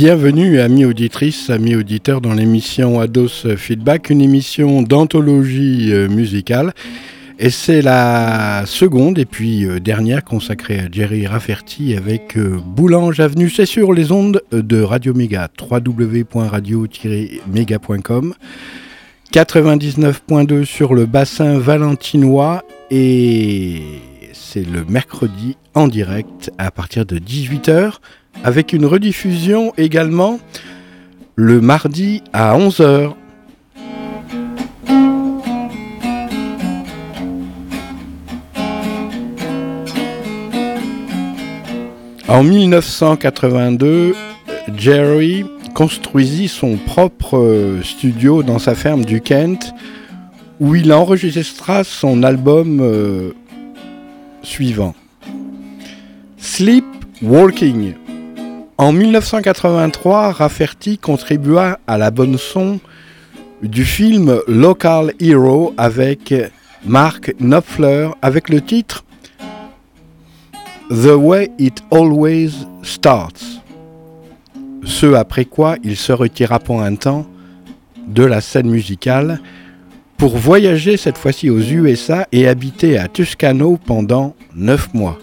Bienvenue, amis auditrices, amis auditeurs, dans l'émission Ados Feedback, une émission d'anthologie euh, musicale. Et c'est la seconde et puis euh, dernière consacrée à Jerry Rafferty avec euh, Boulange Avenue. C'est sur les ondes de Radio Méga, www.radio-méga.com, 99.2 sur le bassin valentinois et c'est le mercredi en direct à partir de 18h avec une rediffusion également le mardi à 11h. En 1982, Jerry construisit son propre studio dans sa ferme du Kent où il enregistra son album euh, suivant. Sleep Walking en 1983, Rafferty contribua à la bonne son du film Local Hero avec Mark Knopfler avec le titre The Way It Always Starts. Ce après quoi il se retira pour un temps de la scène musicale pour voyager cette fois-ci aux USA et habiter à Tuscano pendant neuf mois.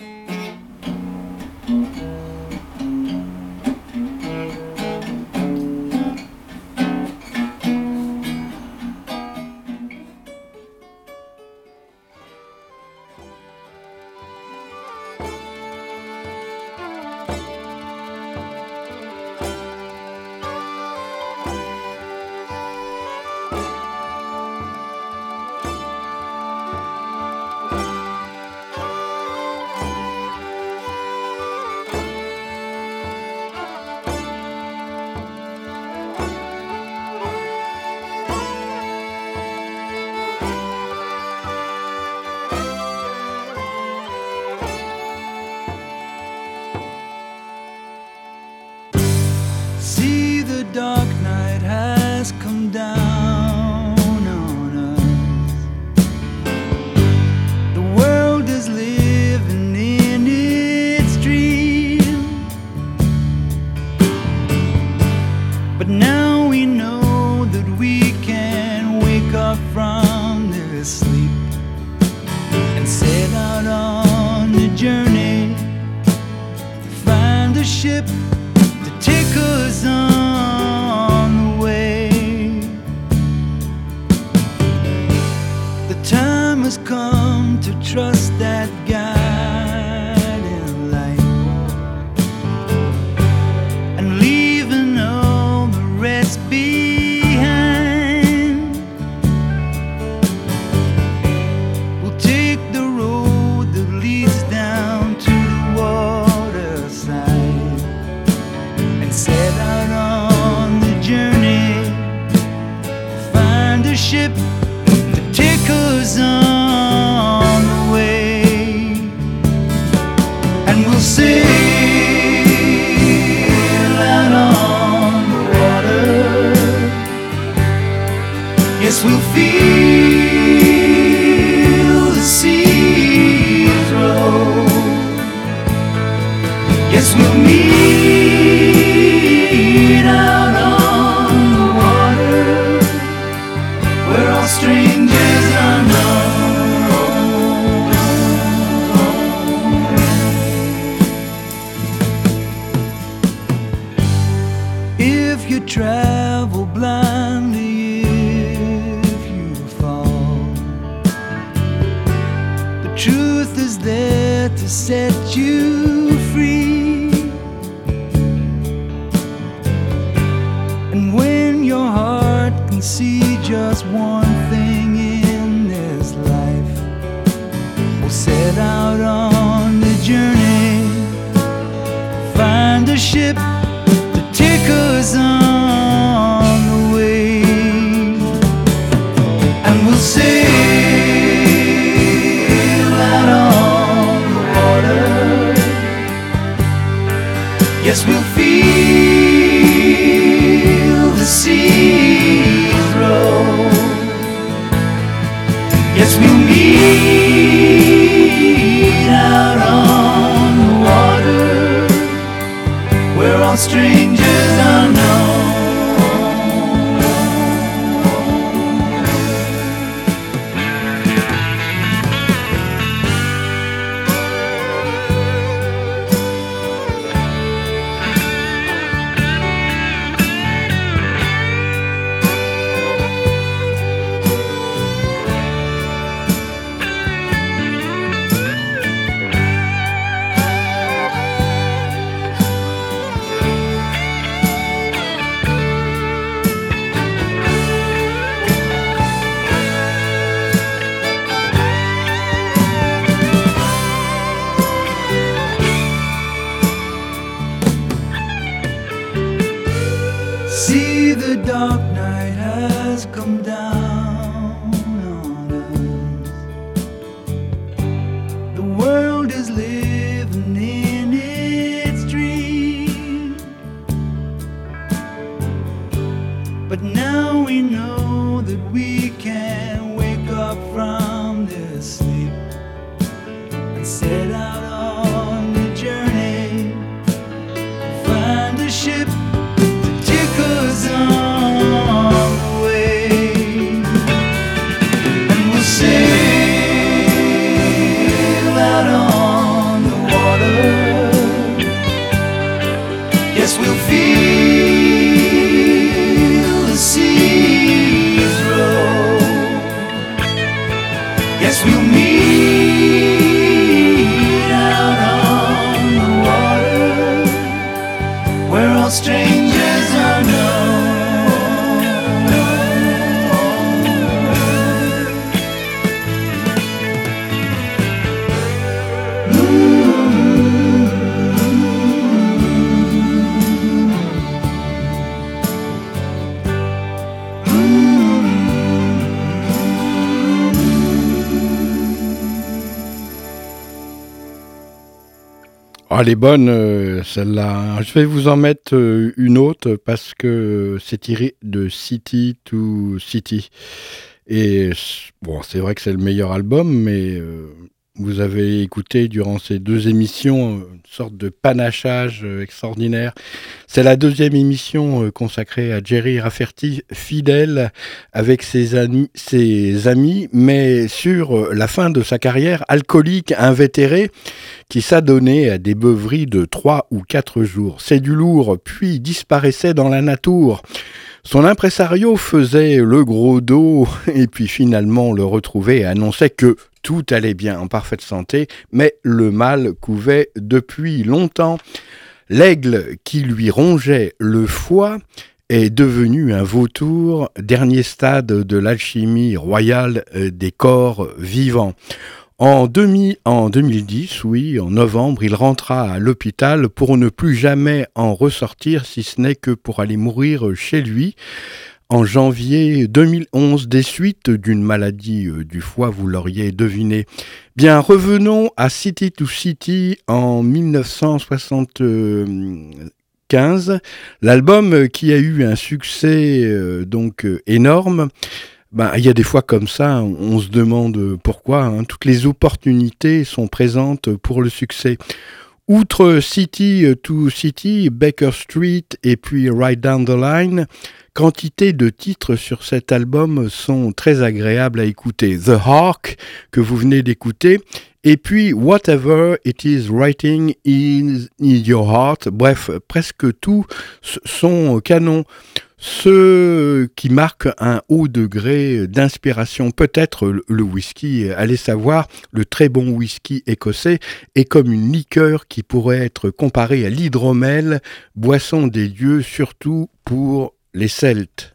trust that Yes, we'll feel the sea throw. Yes, we'll meet out on the water where all streams. Ah, elle est bonne, euh, celle-là. Je vais vous en mettre euh, une autre parce que c'est tiré de City to City. Et bon, c'est vrai que c'est le meilleur album, mais euh, vous avez écouté durant ces deux émissions une sorte de panachage extraordinaire. C'est la deuxième émission consacrée à Jerry Rafferty, fidèle avec ses amis, ses amis, mais sur la fin de sa carrière, alcoolique, invétéré qui s'adonnait à des beuveries de trois ou quatre jours. C'est du lourd, puis disparaissait dans la nature. Son impresario faisait le gros dos et puis finalement le retrouvait et annonçait que tout allait bien en parfaite santé, mais le mal couvait depuis longtemps. L'aigle qui lui rongeait le foie est devenu un vautour, dernier stade de l'alchimie royale des corps vivants. En, en 2010, oui, en novembre, il rentra à l'hôpital pour ne plus jamais en ressortir, si ce n'est que pour aller mourir chez lui. En janvier 2011, des suites d'une maladie euh, du foie, vous l'auriez deviné. Bien, revenons à City to City en 1975, l'album qui a eu un succès euh, donc euh, énorme. Ben, il y a des fois comme ça, on se demande pourquoi. Hein. Toutes les opportunités sont présentes pour le succès. Outre City to City, Baker Street et puis Right Down the Line, quantité de titres sur cet album sont très agréables à écouter. The Hawk, que vous venez d'écouter, et puis Whatever It Is Writing in, Your Heart, bref, presque tous sont canons. Ce qui marque un haut degré d'inspiration, peut-être le whisky, allez savoir, le très bon whisky écossais est comme une liqueur qui pourrait être comparée à l'hydromel, boisson des dieux surtout pour les Celtes.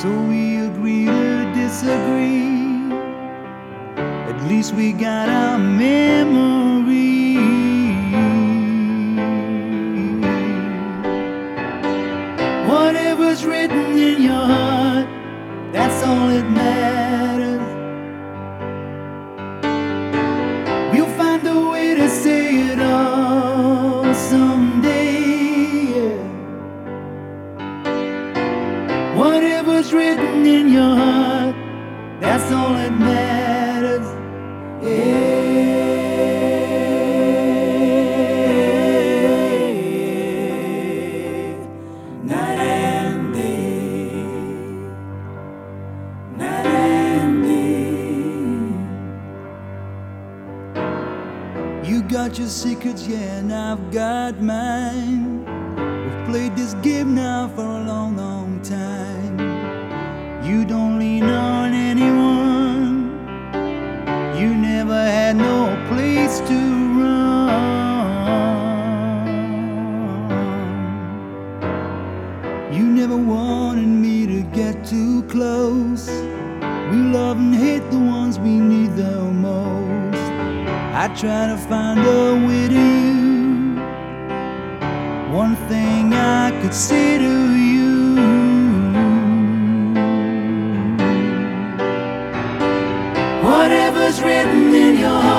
So we agree to disagree. At least we got our memories. whatever's written in your heart, that's all that matters. too close. We love and hate the ones we need the most. I try to find a way to. One thing I could say to you. Whatever's written in your heart.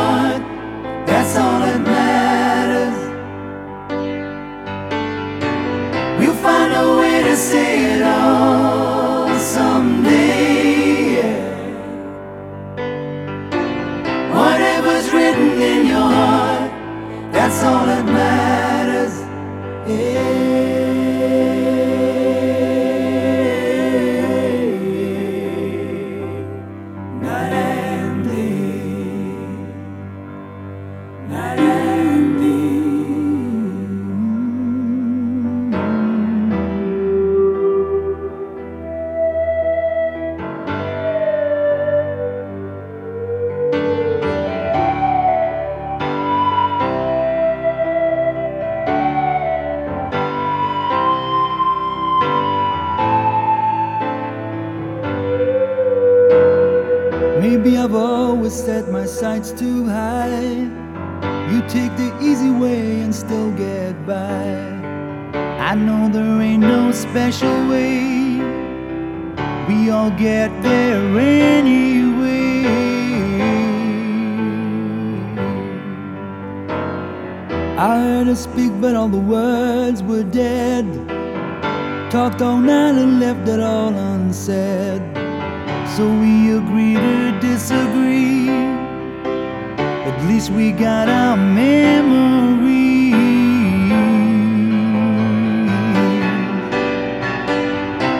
all unsaid. So we agree to disagree. At least we got our memory.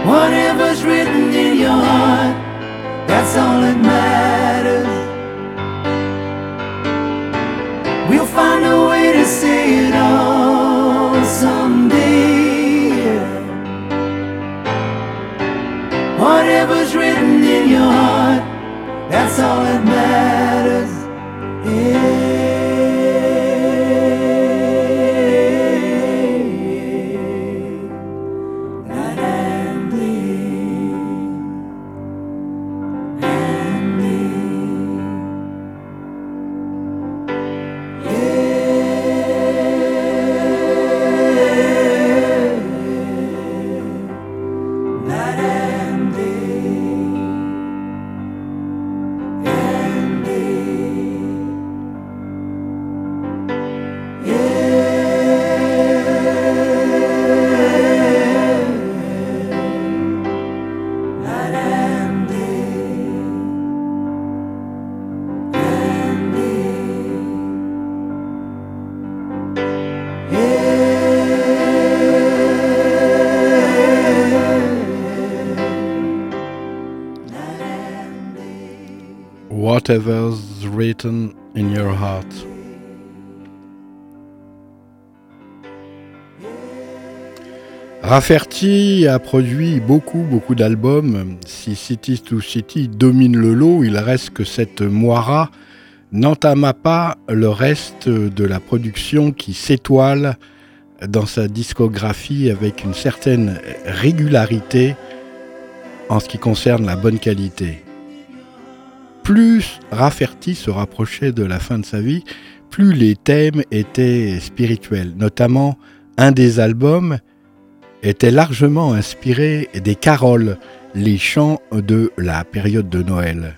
Whatever's written in your heart, that's all it matters. that's all it matters. Rafferty a produit beaucoup, beaucoup d'albums. Si City to City domine le lot, il reste que cette moira n'entama pas le reste de la production qui s'étoile dans sa discographie avec une certaine régularité en ce qui concerne la bonne qualité plus Rafferty se rapprochait de la fin de sa vie, plus les thèmes étaient spirituels. Notamment, un des albums était largement inspiré des caroles, les chants de la période de Noël.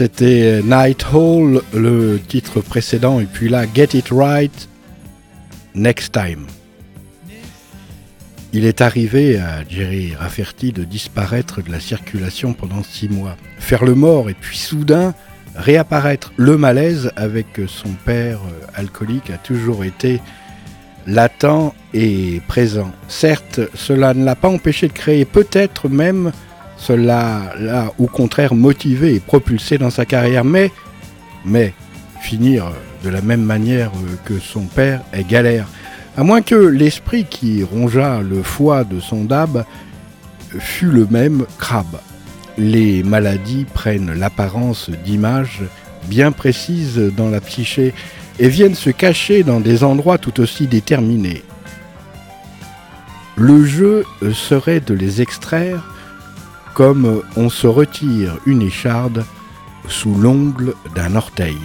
C'était Night Hall, le titre précédent, et puis là, Get It Right, Next Time. Il est arrivé à Jerry Rafferty de disparaître de la circulation pendant six mois, faire le mort et puis soudain réapparaître. Le malaise avec son père euh, alcoolique a toujours été latent et présent. Certes, cela ne l'a pas empêché de créer, peut-être même cela l'a au contraire motivé et propulsé dans sa carrière, mais, finir de la même manière que son père est galère. À moins que l'esprit qui rongea le foie de son dab fût le même crabe. Les maladies prennent l'apparence d'images bien précises dans la psyché et viennent se cacher dans des endroits tout aussi déterminés. Le jeu serait de les extraire comme on se retire une écharde sous l'ongle d'un orteil.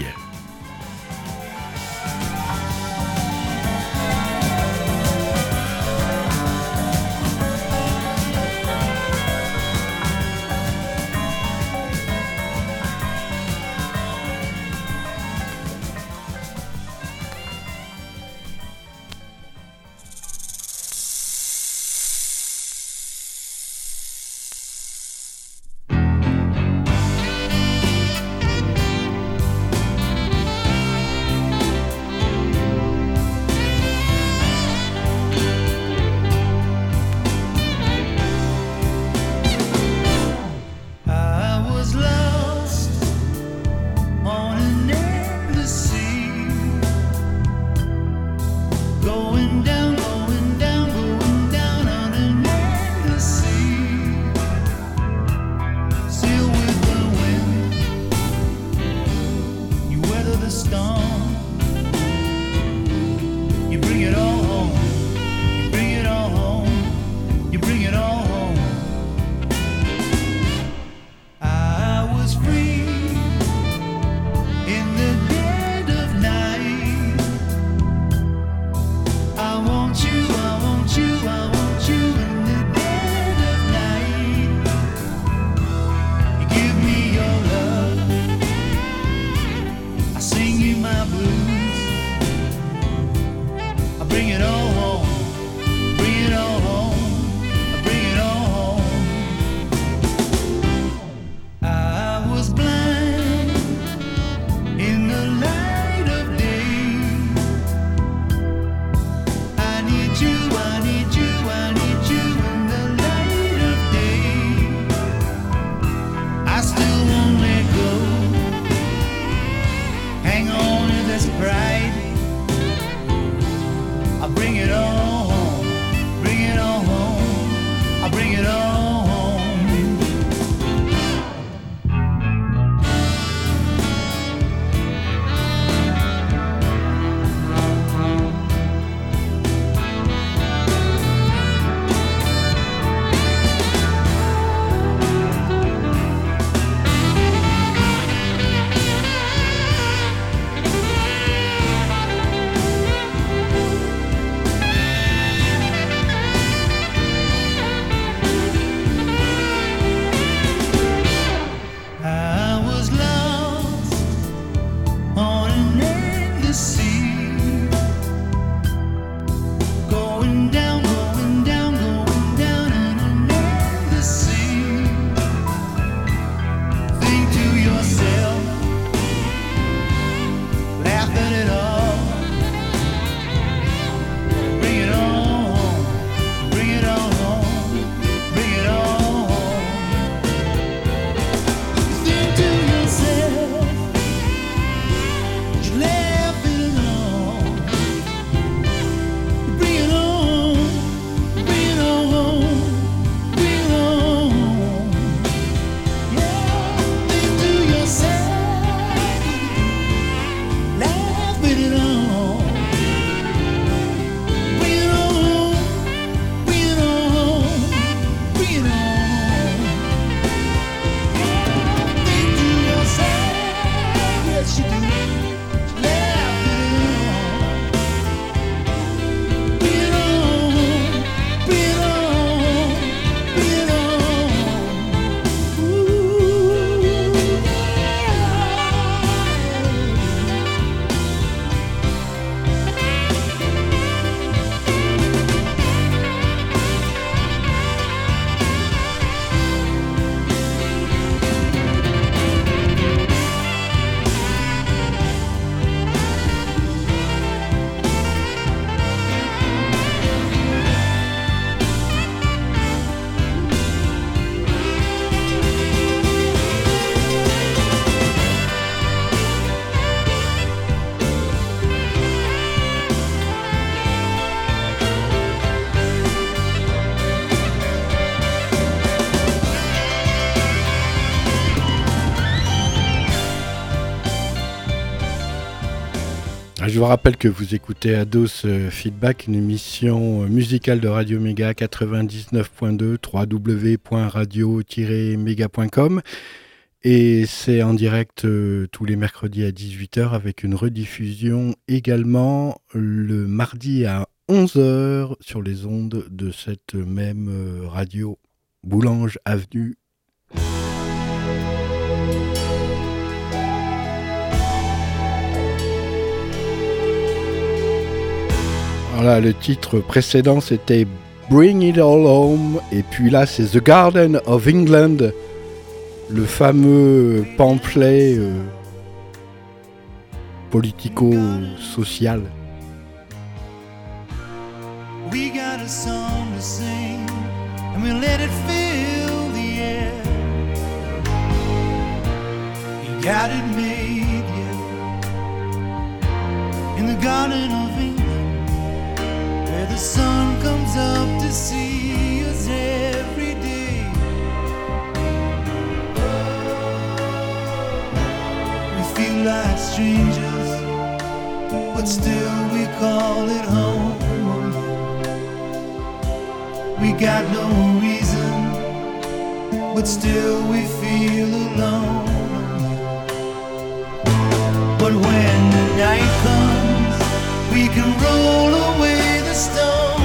Je vous rappelle que vous écoutez Ados euh, Feedback, une émission euh, musicale de Radio Méga 99.2 www.radio-méga.com et c'est en direct euh, tous les mercredis à 18h avec une rediffusion également le mardi à 11h sur les ondes de cette même radio Boulange Avenue Voilà, le titre précédent c'était Bring It All Home, et puis là c'est The Garden of England, le fameux pamphlet euh, politico-social. We got a song to sing, and we let it fill the air. He got it made, yeah, in the Garden of England. The sun comes up to see us every day. We feel like strangers, but still we call it home. We got no reason, but still we feel alone. But when the night comes, we can roll away Stone.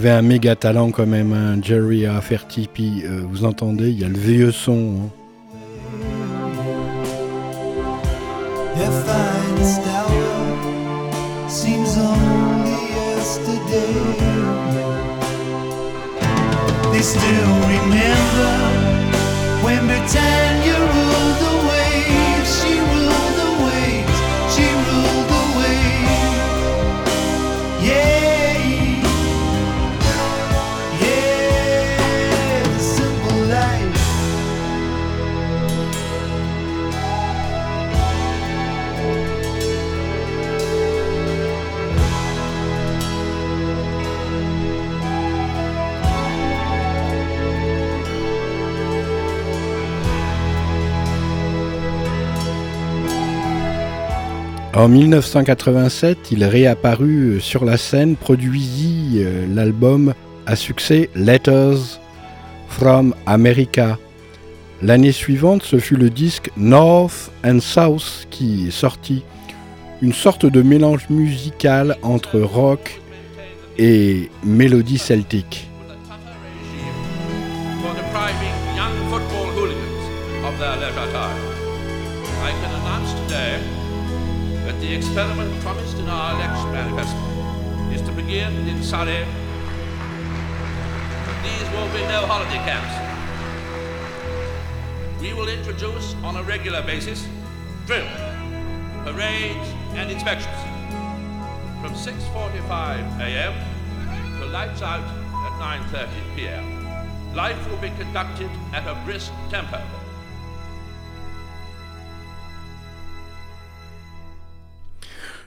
Avait un méga talent quand même, un Jerry Aferti. Puis euh, vous entendez, il y a le vieux son. Hein. En 1987, il réapparut sur la scène, produisit euh, l'album à succès Letters from America. L'année suivante, ce fut le disque North and South qui sortit, une sorte de mélange musical entre rock et mélodie celtique. The experiment promised in our election manifesto is to begin in Surrey. But these will be no holiday camps. We will introduce on a regular basis drill, parades and inspections. From 6.45 a.m. to lights out at 9.30 p.m. Life will be conducted at a brisk tempo.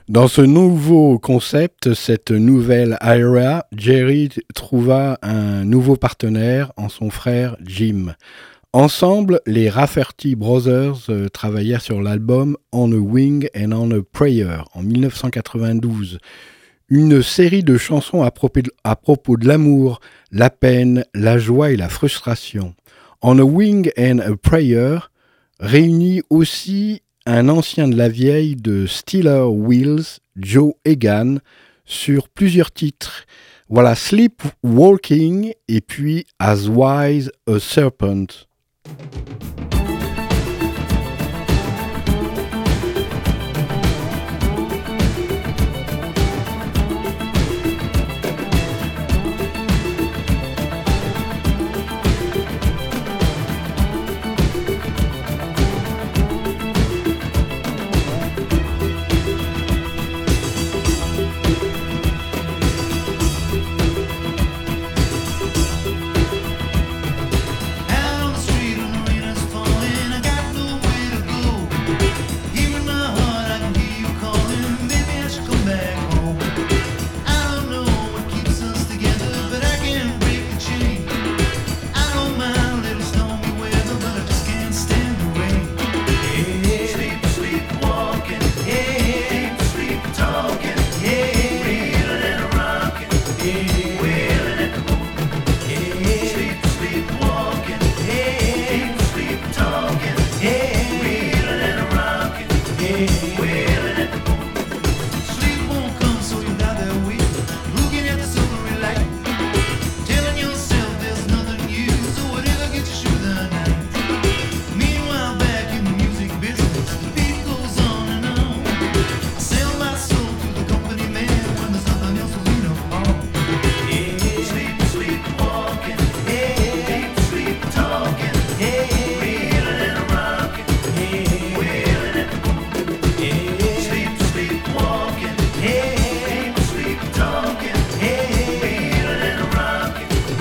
Dans ce nouveau concept, cette nouvelle era, Jerry trouva un nouveau partenaire en son frère Jim. Ensemble, les Rafferty Brothers euh, travaillèrent sur l'album On a Wing and on a Prayer en 1992. Une série de chansons à propos de l'amour, la peine, la joie et la frustration. On a Wing and a Prayer réunit aussi un ancien de la vieille de Steeler Wheels, Joe Egan, sur plusieurs titres. Voilà Sleep Walking et puis As Wise a Serpent.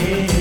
yeah.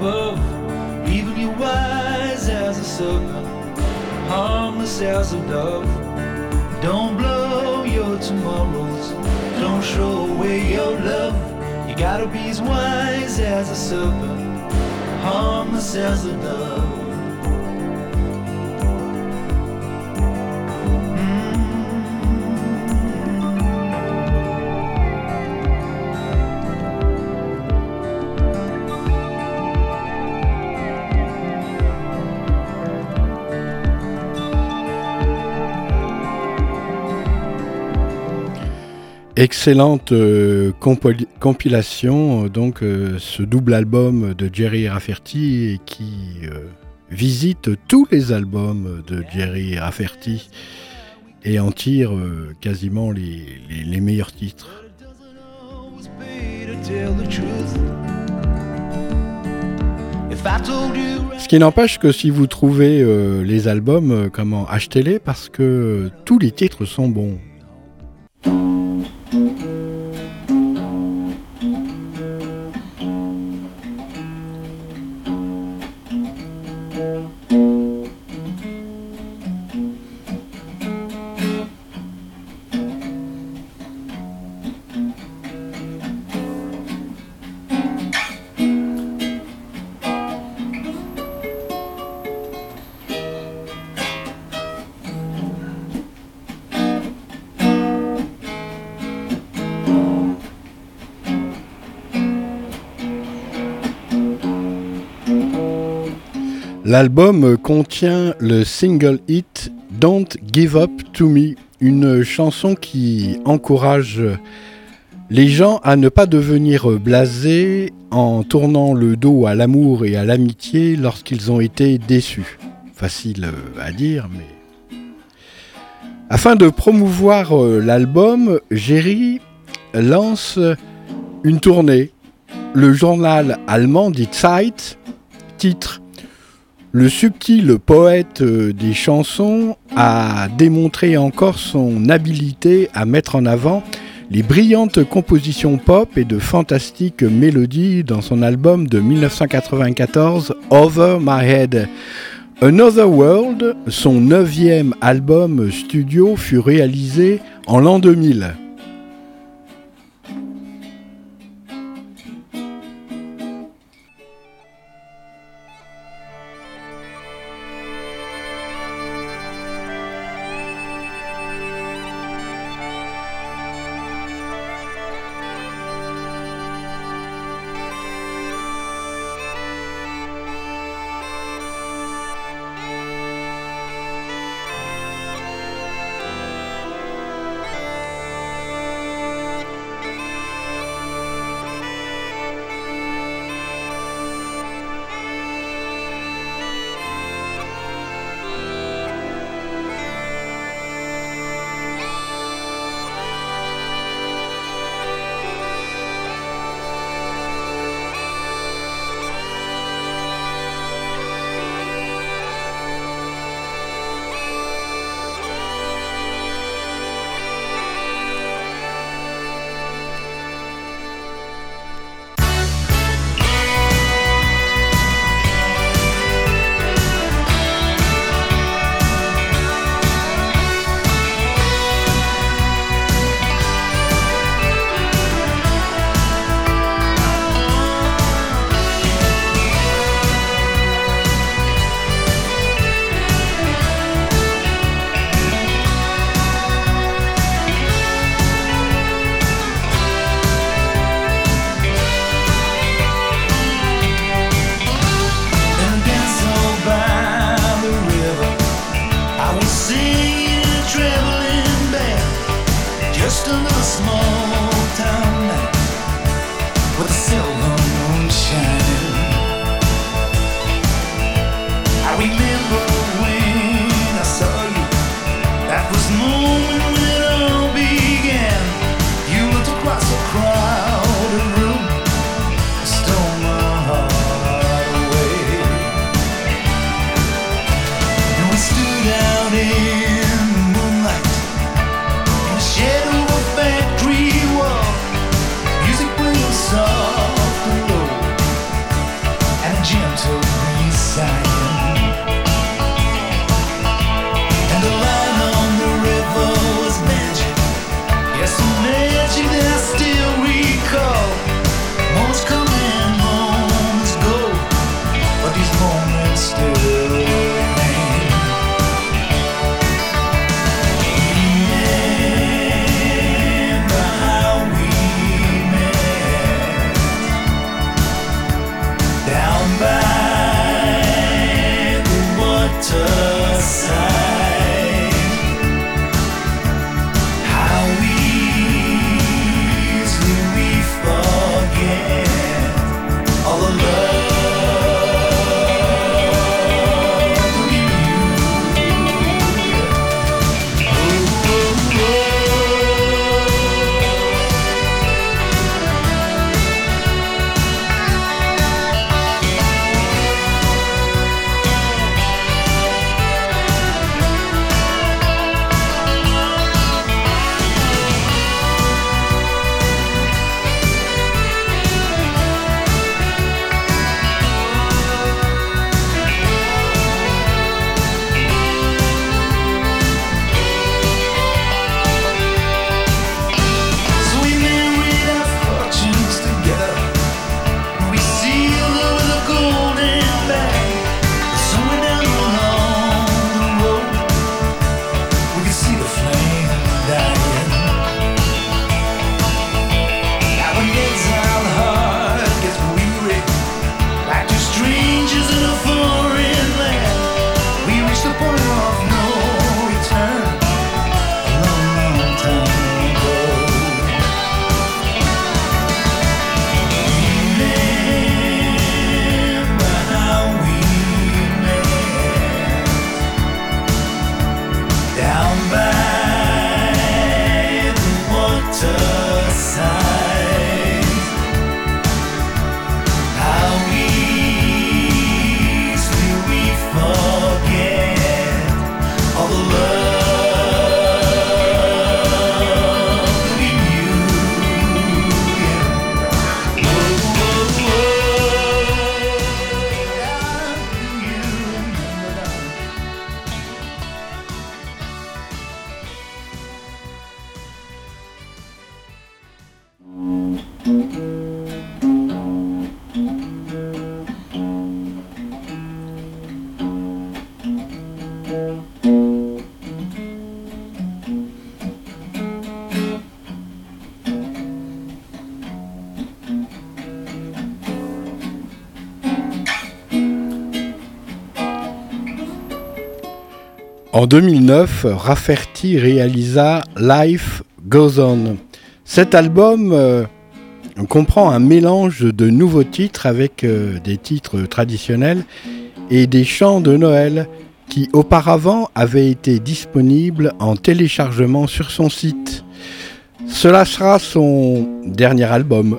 Above, leaving you wise as a serpent, harmless as a dove. Don't blow your tomorrows, don't show away your love. You gotta be as wise as a serpent, harmless as a dove. Excellente euh, compilation, euh, donc euh, ce double album de Jerry Rafferty qui visite tous les albums de Jerry Rafferty et en tire quasiment les, meilleurs titres. Ce qui n'empêche que si vous trouvez les albums, comment achetez-les parce que tous les titres sont bons. L'album contient le single hit Don't Give Up to Me, une chanson qui encourage les gens à ne pas devenir blasés en tournant le dos à l'amour et à l'amitié lorsqu'ils ont été déçus. Facile à dire, mais... Afin de promouvoir l'album, Jerry lance une tournée. Le journal allemand dit Zeit titre le subtil poète euh, des chansons a démontré encore son habileté à mettre en avant les brillantes compositions pop et de fantastiques mélodies dans son album de 1994 Over My Head. Another World, son neuvième album studio, fut réalisé en l'an 2000. En 2009, Rafferty réalisa Life Goes On. Cet album euh, comprend un mélange de nouveaux titres avec euh, des titres traditionnels et des chants de Noël qui auparavant avaient été disponibles en téléchargement sur son site. Cela sera son dernier album.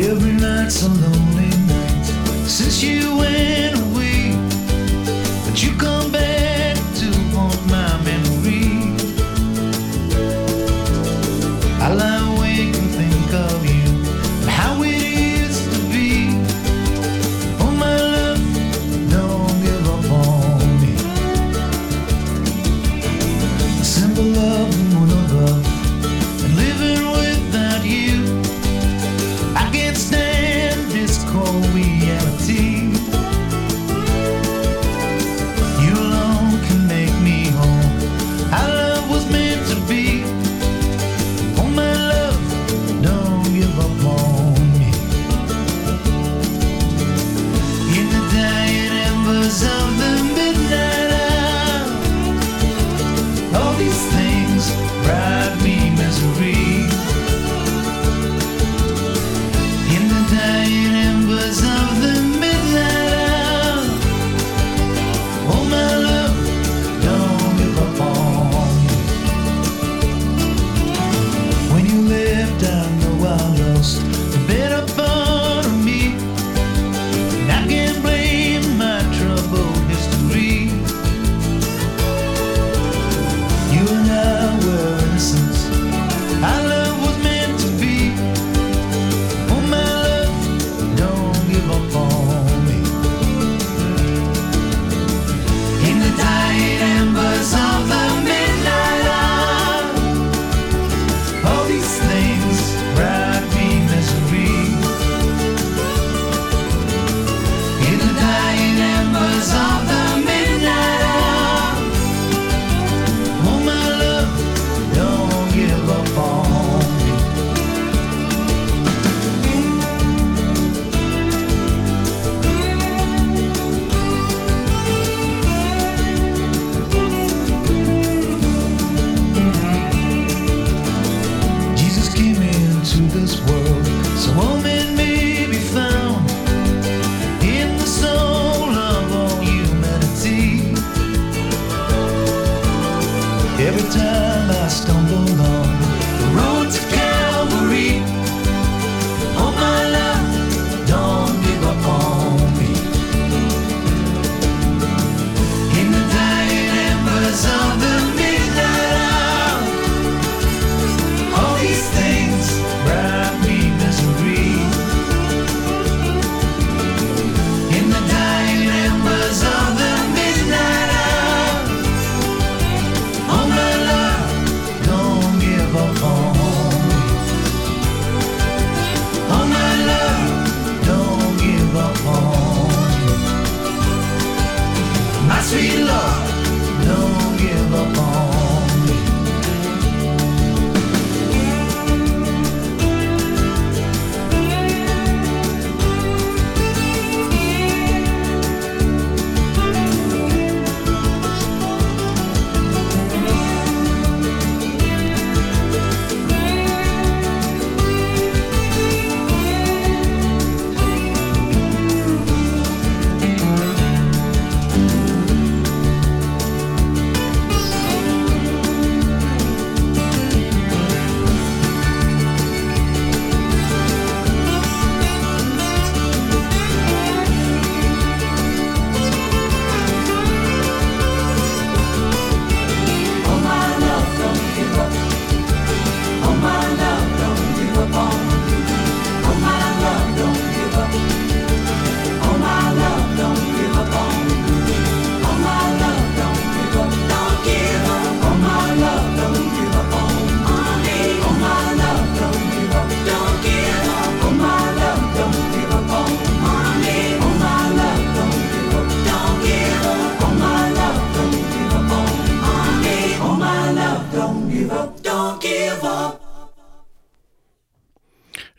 Every night's a lonely night since you went.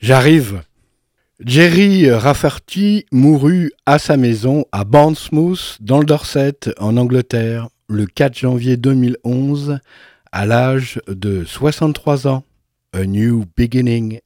J'arrive. Jerry Rafferty mourut à sa maison à Bournemouth, dans le Dorset, en Angleterre, le 4 janvier 2011, à l'âge de 63 ans. A New Beginning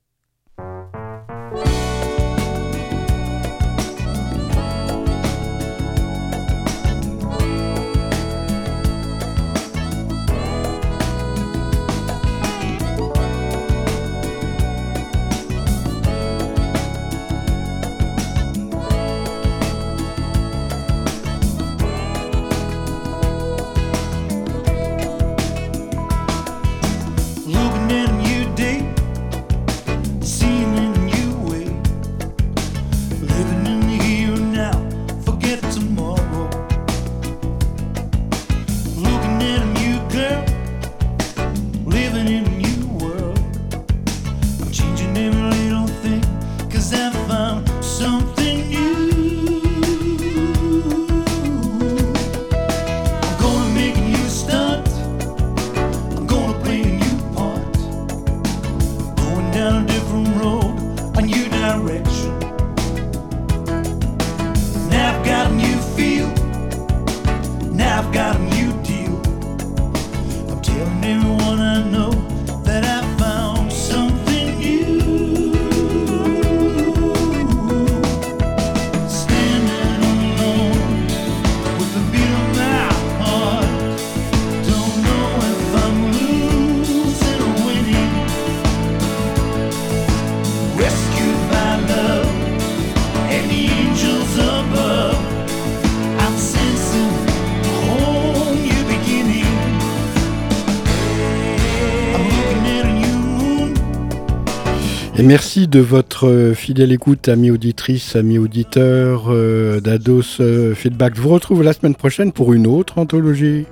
de votre euh, fidèle écoute, amis auditrices, amis auditeurs euh, d'Ados euh, Feedback. Je vous retrouve la semaine prochaine pour une autre anthologie.